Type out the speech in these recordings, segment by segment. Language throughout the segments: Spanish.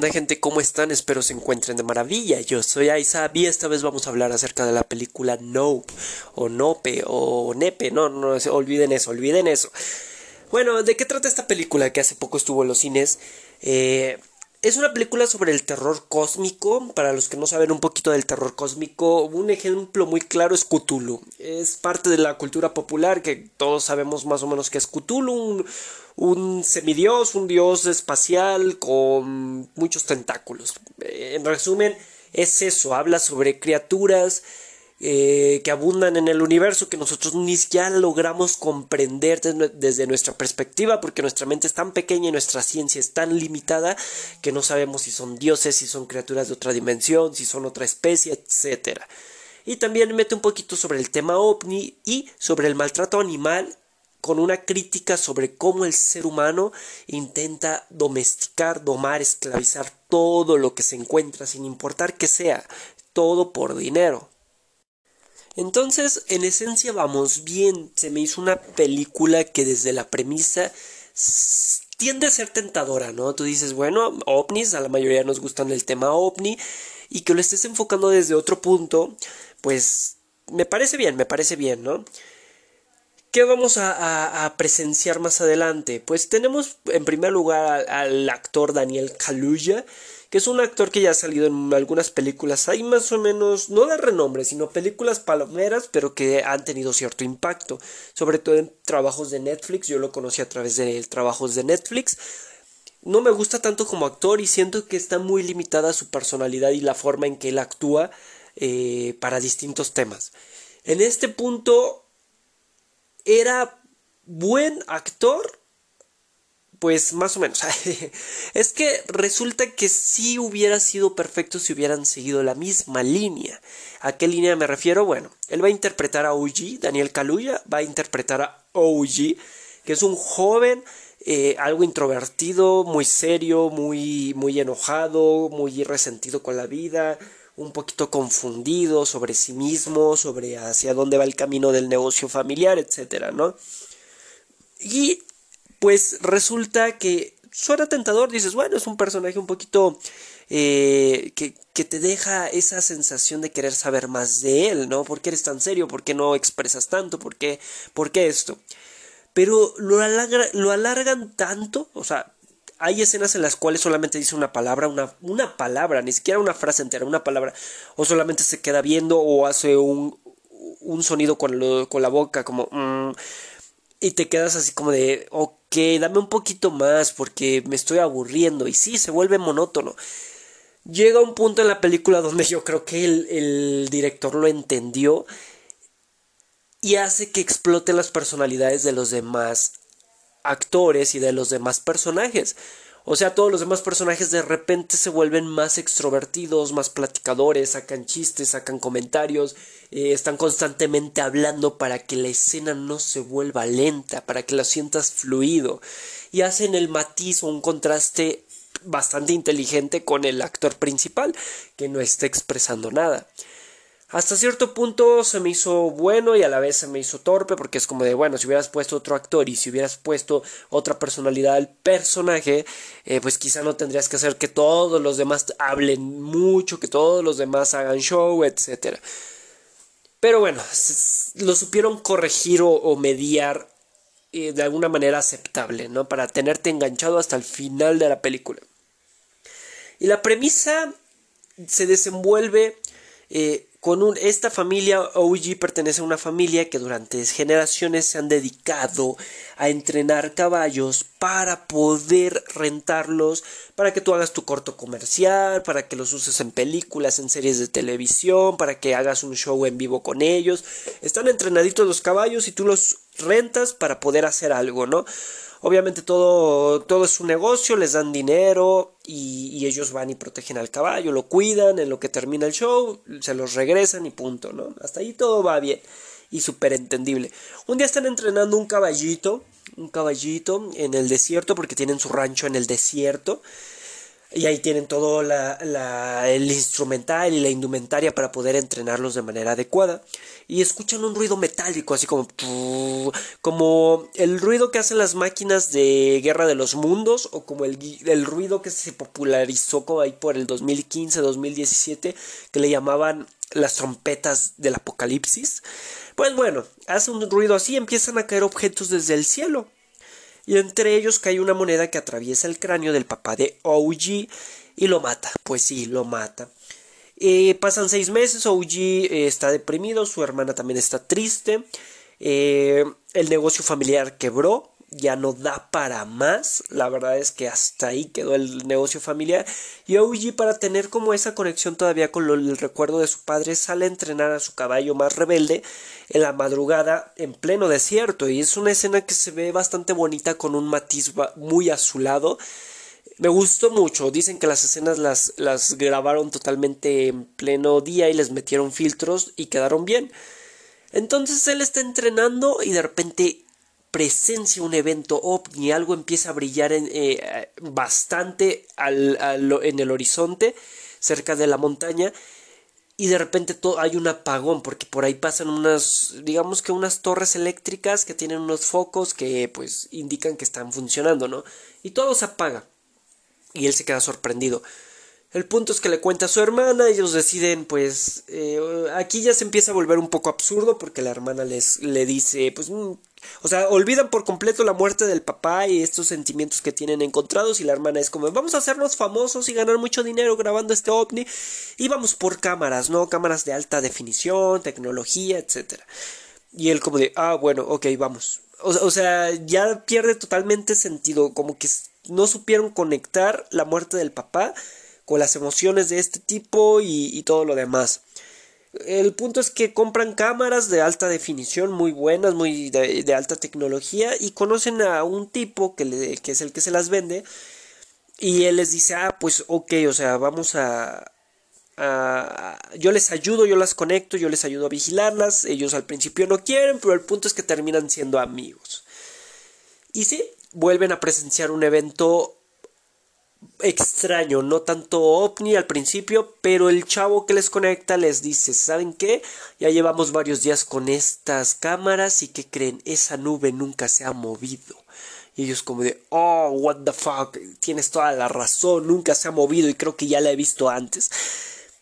¿Qué gente? ¿Cómo están? Espero se encuentren de maravilla. Yo soy Aiza y esta vez vamos a hablar acerca de la película Nope o Nope o Nepe. No, no, olviden eso, olviden eso. Bueno, ¿de qué trata esta película que hace poco estuvo en los cines? Eh, es una película sobre el terror cósmico. Para los que no saben un poquito del terror cósmico, un ejemplo muy claro es Cthulhu. Es parte de la cultura popular que todos sabemos más o menos que es Cthulhu, un, un semidios, un dios espacial con muchos tentáculos. En resumen, es eso, habla sobre criaturas eh, que abundan en el universo que nosotros ni siquiera logramos comprender desde nuestra perspectiva porque nuestra mente es tan pequeña y nuestra ciencia es tan limitada que no sabemos si son dioses, si son criaturas de otra dimensión, si son otra especie, etc. Y también mete un poquito sobre el tema ovni y sobre el maltrato animal con una crítica sobre cómo el ser humano intenta domesticar, domar, esclavizar todo lo que se encuentra sin importar que sea, todo por dinero. Entonces, en esencia vamos bien. Se me hizo una película que desde la premisa tiende a ser tentadora, ¿no? Tú dices, bueno, ovnis, a la mayoría nos gustan el tema ovni, y que lo estés enfocando desde otro punto, pues me parece bien, me parece bien, ¿no? ¿Qué vamos a, presenciar más adelante? Pues tenemos en primer lugar al, actor Daniel Kaluuya, que es un actor que ya ha salido en algunas películas, hay más o menos, no de renombre, sino películas palomeras, pero que han tenido cierto impacto, sobre todo en trabajos de Netflix, yo lo conocí a través de trabajos de Netflix, no me gusta tanto como actor y siento que está muy limitada su personalidad y la forma en que él actúa eh, para distintos temas. En este punto era buen actor, pues más o menos. es que resulta que sí hubiera sido perfecto si hubieran seguido la misma línea. ¿A qué línea me refiero? Bueno, él va a interpretar a OG, Daniel Kaluuya va a interpretar a OG, que es un joven eh, algo introvertido, muy serio, muy, muy enojado, muy resentido con la vida, un poquito confundido sobre sí mismo, sobre hacia dónde va el camino del negocio familiar, etcétera, ¿no? Y pues resulta que suena tentador, dices, bueno, es un personaje un poquito eh, que, que, te deja esa sensación de querer saber más de él, ¿no? ¿Por qué eres tan serio? ¿Por qué no expresas tanto? ¿Por qué, por qué esto? Pero lo, lo alargan tanto, o sea, hay escenas en las cuales solamente dice una palabra, una, una palabra, ni siquiera una frase entera, una palabra, o solamente se queda viendo o hace un, un sonido con, con la boca, como... Mm, y te quedas así como de, ok, dame un poquito más porque me estoy aburriendo. Y sí, se vuelve monótono. Llega un punto en la película donde yo creo que el, el director lo entendió y hace que exploten las personalidades de los demás actores y de los demás personajes. O sea, todos los demás personajes de repente se vuelven más extrovertidos, más platicadores, sacan chistes, sacan comentarios, eh, están constantemente hablando para que la escena no se vuelva lenta, para que la sientas fluido. Y hacen el matiz o un contraste bastante inteligente con el actor principal, que no está expresando nada hasta cierto punto se me hizo bueno y a la vez se me hizo torpe porque es como de bueno si hubieras puesto otro actor y si hubieras puesto otra personalidad al personaje eh, pues quizá no tendrías que hacer que todos los demás hablen mucho que todos los demás hagan show etcétera. Pero bueno lo supieron corregir o, mediar eh, de alguna manera aceptable no para tenerte enganchado hasta el final de la película. Y la premisa se desenvuelve eh, con un, esta familia OG pertenece a una familia que durante generaciones se han dedicado a entrenar caballos para poder rentarlos, para que tú hagas tu corto comercial, para que los uses en películas, en series de televisión, para que hagas un show en vivo con ellos. Están entrenaditos los caballos y tú los rentas para poder hacer algo, ¿no? Obviamente todo, todo es un negocio, les dan dinero y, ellos van y protegen al caballo, lo cuidan, en lo que termina el show, se los regresan y punto, ¿no? Hasta ahí todo va bien y súper entendible. Un día están entrenando un caballito, un caballito en el desierto porque tienen su rancho en el desierto. Y ahí tienen todo el instrumental y la indumentaria para poder entrenarlos de manera adecuada. Y escuchan un ruido metálico, así como... Como el ruido que hacen las máquinas de Guerra de los Mundos. O como el, el ruido que se popularizó como ahí por el 2015-2017. Que le llamaban las trompetas del apocalipsis. Pues bueno, hace un ruido así, empiezan a caer objetos desde el cielo y entre ellos cae una moneda que atraviesa el cráneo del papá de OG y lo mata. Pues sí, lo mata. Eh, pasan seis meses, OG eh, está deprimido, su hermana también está triste, eh, el negocio familiar quebró, ya no da para más. La verdad es que hasta ahí quedó el negocio familiar. Y OG para tener como esa conexión todavía con el recuerdo de su padre sale a entrenar a su caballo más rebelde en la madrugada en pleno desierto. Y es una escena que se ve bastante bonita con un matiz muy azulado. Me gustó mucho. Dicen que las escenas las, las grabaron totalmente en pleno día y les metieron filtros y quedaron bien. Entonces él está entrenando y de repente presencia un evento ovni, algo empieza a brillar en, eh, bastante en el horizonte, cerca de la montaña, y de repente todo, hay un apagón, porque por ahí pasan unas, digamos que unas torres eléctricas que tienen unos focos que pues indican que están funcionando, ¿no? Y todo se apaga. Y él se queda sorprendido. El punto es que le cuenta a su hermana, ellos deciden, pues, eh, aquí ya se empieza a volver un poco absurdo porque la hermana les le dice, pues, mm, o sea, olvidan por completo la muerte del papá y estos sentimientos que tienen encontrados y la hermana es como, vamos a hacernos famosos y ganar mucho dinero grabando este ovni y vamos por cámaras, ¿no? Cámaras de alta definición, tecnología, etcétera. Y él como de, ah, bueno, ok, vamos. o sea, ya pierde totalmente sentido, como que no supieron conectar la muerte del papá con las emociones de este tipo y, todo lo demás. El punto es que compran cámaras de alta definición muy buenas, muy de, alta tecnología y conocen a un tipo que, le, que es el que se las vende y él les dice, ah, pues ok, o sea, vamos a, a, yo les ayudo, yo las conecto, yo les ayudo a vigilarlas, ellos al principio no quieren, pero el punto es que terminan siendo amigos. Y sí, vuelven a presenciar un evento extraño, no tanto ovni al principio, pero el chavo que les conecta les dice, ¿saben qué? Ya llevamos varios días con estas cámaras y que creen, esa nube nunca se ha movido. Y ellos como de, oh, what the fuck, tienes toda la razón, nunca se ha movido y creo que ya la he visto antes.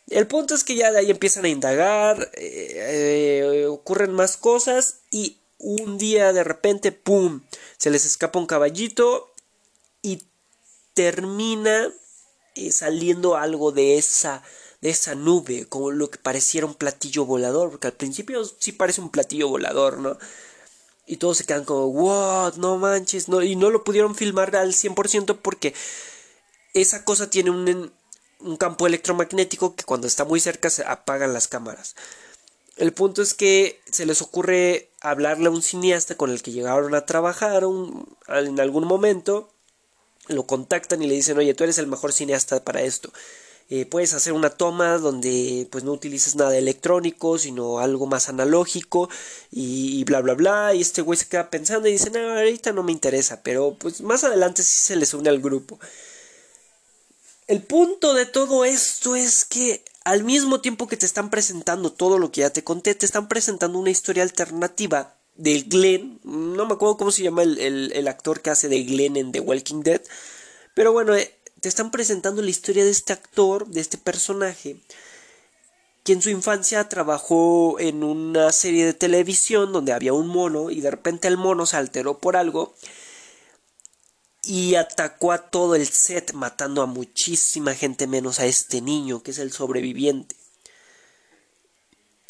El punto es que ya de ahí empiezan a indagar, eh, eh, ocurren más cosas y un día de repente, ¡pum!, se les escapa un caballito termina eh, saliendo algo de esa de esa nube, como lo que pareciera un platillo volador, porque al principio sí parece un platillo volador, ¿no? Y todos se quedan como, what, no manches, no, y no lo pudieron filmar al 100% porque esa cosa tiene un, un campo electromagnético que cuando está muy cerca se apagan las cámaras. El punto es que se les ocurre hablarle a un cineasta con el que llegaron a trabajar en algún momento lo contactan y le dicen, oye, tú eres el mejor cineasta para esto. Eh, puedes hacer una toma donde pues no utilices nada electrónico, sino algo más analógico y, bla bla bla. Y este güey se queda pensando y dice, no, ahorita no me interesa, pero pues más adelante sí se les une al grupo. El punto de todo esto es que al mismo tiempo que te están presentando todo lo que ya te conté, te están presentando una historia alternativa del Glenn, no me acuerdo cómo se llama el, actor que hace de Glenn en The Walking Dead, pero bueno, eh, te están presentando la historia de este actor, de este personaje, que en su infancia trabajó en una serie de televisión donde había un mono y de repente el mono se alteró por algo y atacó a todo el set matando a muchísima gente menos a este niño que es el sobreviviente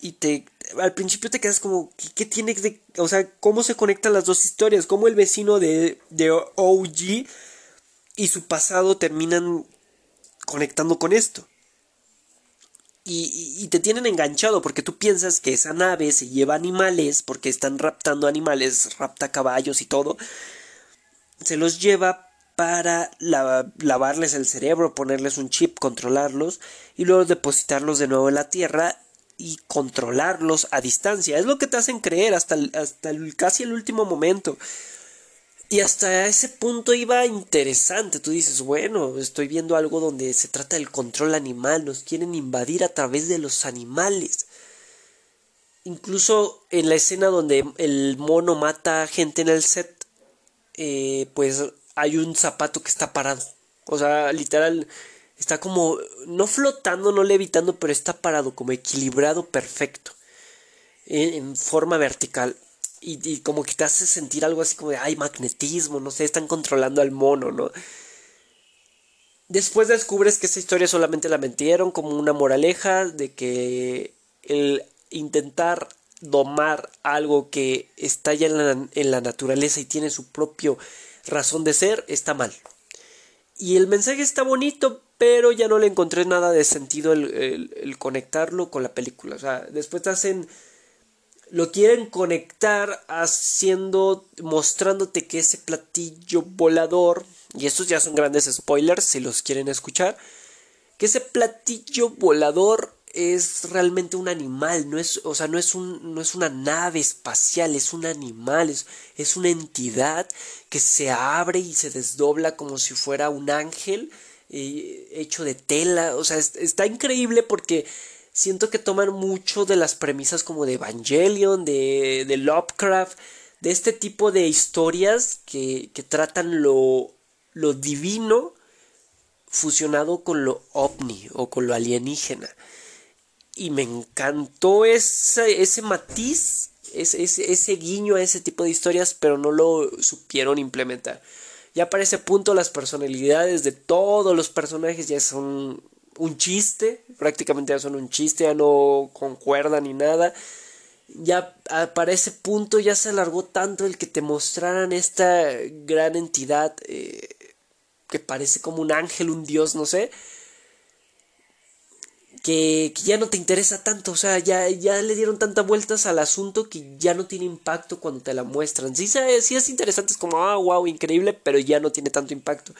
y te al principio te quedas como ¿qué, tiene de o sea cómo se conectan las dos historias cómo el vecino de de OG y su pasado terminan conectando con esto y, y, te tienen enganchado porque tú piensas que esa nave se lleva animales porque están raptando animales rapta caballos y todo. Se los lleva para lavarles el cerebro, ponerles un chip, controlarlos y luego depositarlos de nuevo en la Tierra y controlarlos a distancia. Es lo que te hacen creer hasta, hasta casi el último momento. Y hasta ese punto iba interesante. Tú dices, bueno, estoy viendo algo donde se trata del control animal, nos quieren invadir a través de los animales. Incluso en la escena donde el mono mata gente en el set, eh, pues hay un zapato que está parado. O sea, literal, está como, no flotando, no levitando, pero está parado, como equilibrado perfecto, en forma vertical y, como que te hace sentir algo así como de, ay, magnetismo, no sé, están controlando al mono, ¿no? Después descubres que esa historia solamente la mentieron como una moraleja de que el intentar domar algo que está ya en la, en la naturaleza y tiene su propio razón de ser está mal. Y el mensaje está bonito, pero ya no le encontré nada de sentido el, el, conectarlo con la película. O sea, después hacen lo quieren conectar haciendo, mostrándote que ese platillo volador, y estos ya son grandes spoilers si los quieren escuchar, que ese platillo volador es realmente un animal, no es, o sea, no es, un, no es una nave espacial, es un animal, es, es una entidad que se abre y se desdobla como si fuera un ángel eh, hecho de tela, o sea, está increíble porque siento que toman mucho de las premisas como de Evangelion, de, de Lovecraft, de este tipo de historias que, que tratan lo, lo divino fusionado con lo ovni o con lo alienígena. Y me encantó ese, ese matiz, ese, ese, ese, guiño a ese tipo de historias, pero no lo supieron implementar. Ya para ese punto las personalidades de todos los personajes ya son un chiste, prácticamente ya son un chiste, ya no concuerdan ni nada. Ya para ese punto ya se alargó tanto el que te mostraran esta gran entidad eh, que parece como un ángel, un dios, no sé. Que, ya no te interesa tanto, o sea, ya, ya le dieron tantas vueltas al asunto que ya no tiene impacto cuando te la muestran. Sí, sí es interesante, es como, ah, wow, increíble, pero ya no tiene tanto impacto.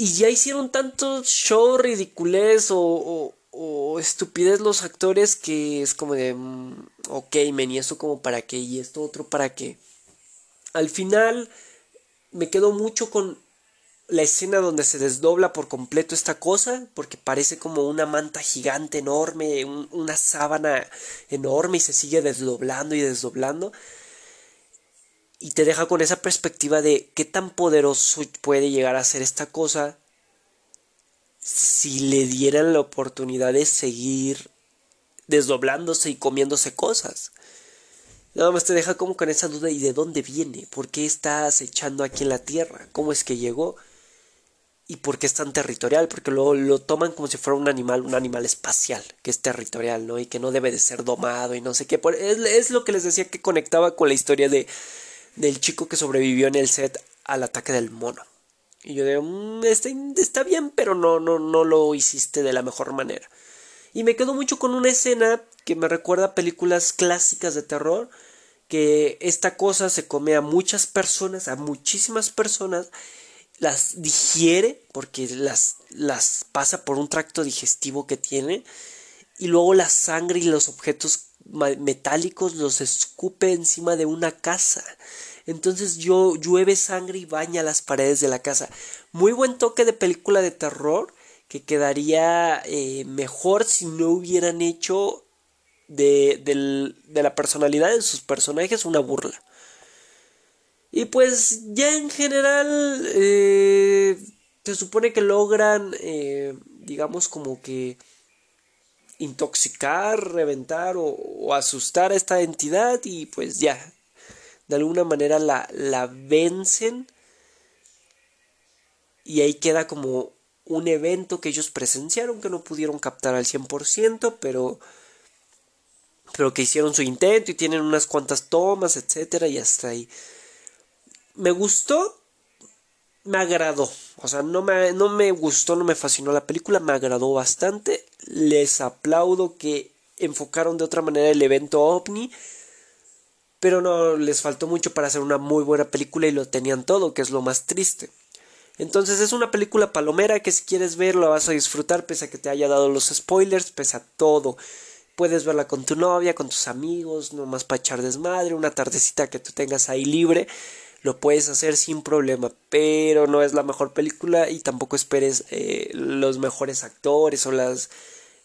Y ya hicieron tanto show ridiculez o, o, estupidez los actores que es como de, mm, ok, men, ¿y esto como para qué? ¿Y esto otro para qué? Al final me quedo mucho con la escena donde se desdobla por completo esta cosa, porque parece como una manta gigante enorme, una sábana enorme y se sigue desdoblando y desdoblando. Y te deja con esa perspectiva de qué tan poderoso puede llegar a ser esta cosa si le dieran la oportunidad de seguir desdoblándose y comiéndose cosas. Nada más te deja como con esa duda y de dónde viene, por qué está acechando aquí en la Tierra, cómo es que llegó y por qué es tan territorial, porque lo, lo toman como si fuera un animal, un animal espacial, que es territorial, ¿no? Y que no debe de ser domado y no sé qué. Es, es lo que les decía que conectaba con la historia de, del chico que sobrevivió en el set al ataque del mono. Y yo digo, mm, está, está, bien, pero no, no, no lo hiciste de la mejor manera. Y me quedo mucho con una escena que me recuerda a películas clásicas de terror, que esta cosa se come a muchas personas, a muchísimas personas, las digiere, porque las, las pasa por un tracto digestivo que tiene, y luego la sangre y los objetos metálicos los escupe encima de una casa. Entonces yo llueve sangre y baña las paredes de la casa. Muy buen toque de película de terror que quedaría eh, mejor si no hubieran hecho de, de, la personalidad de sus personajes una burla. Y pues ya en general eh, se supone que logran, eh, digamos como que intoxicar, reventar o, asustar a esta entidad y pues ya, de alguna manera la, la vencen y ahí queda como un evento que ellos presenciaron que no pudieron captar al 100%, pero pero que hicieron su intento y tienen unas cuantas tomas, etcétera, y hasta ahí. Me gustó, me agradó. O sea, no me, no me gustó, no me fascinó la película, me agradó bastante. Les aplaudo que enfocaron de otra manera el evento ovni pero no les faltó mucho para hacer una muy buena película y lo tenían todo, que es lo más triste. Entonces es una película palomera que si quieres ver la vas a disfrutar pese a que te haya dado los spoilers, pese a todo. puedes verla con tu novia, con tus amigos, nomás para echar desmadre, una tardecita que tú tengas ahí libre, lo puedes hacer sin problema, pero no es la mejor película y tampoco esperes eh, los mejores actores o las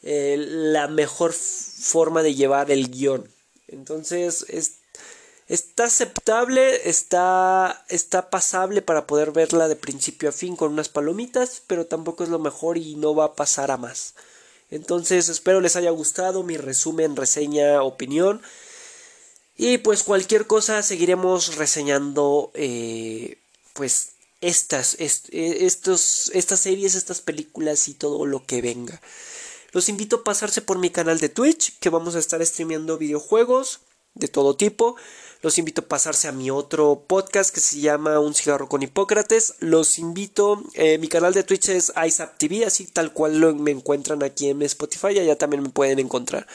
eh, la mejor forma de llevar el guion. Entonces es, está aceptable, está, está pasable para poder verla de principio a fin con unas palomitas, pero tampoco es lo mejor y no va a pasar a más. Entonces espero les haya gustado mi resumen, reseña, opinión. Y pues cualquier cosa seguiremos reseñando eh, pues estas, eh, estos, estas series, estas películas y todo lo que venga. Los invito a pasarse por mi canal de Twitch, que vamos a estar streameando videojuegos de todo tipo. Los invito a pasarse a mi otro podcast que se llama Un cigarro con Hipócrates. Los invito, eh, mi canal de Twitch es ISAP TV, así tal cual lo, me encuentran aquí en Spotify, allá también me pueden encontrar.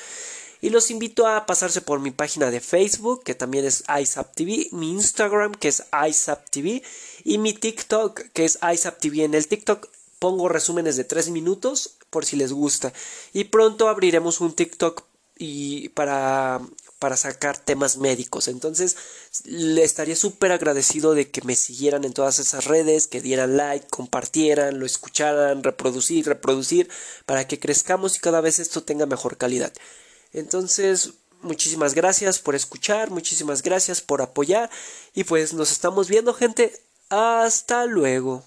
Y los invito a pasarse por mi página de Facebook, que también es ISAP TV, mi Instagram, que es ISAP TV, y mi TikTok, que es ISAP TV. En el TikTok pongo resúmenes de 3 minutos por si les gusta. Y pronto abriremos un TikTok y para, para sacar temas médicos. Entonces, le estaría súper agradecido de que me siguieran en todas esas redes, que dieran like, compartieran, lo escucharan, reproducir, reproducir, para que crezcamos y cada vez esto tenga mejor calidad. Entonces, muchísimas gracias por escuchar, muchísimas gracias por apoyar y pues nos estamos viendo gente. Hasta luego.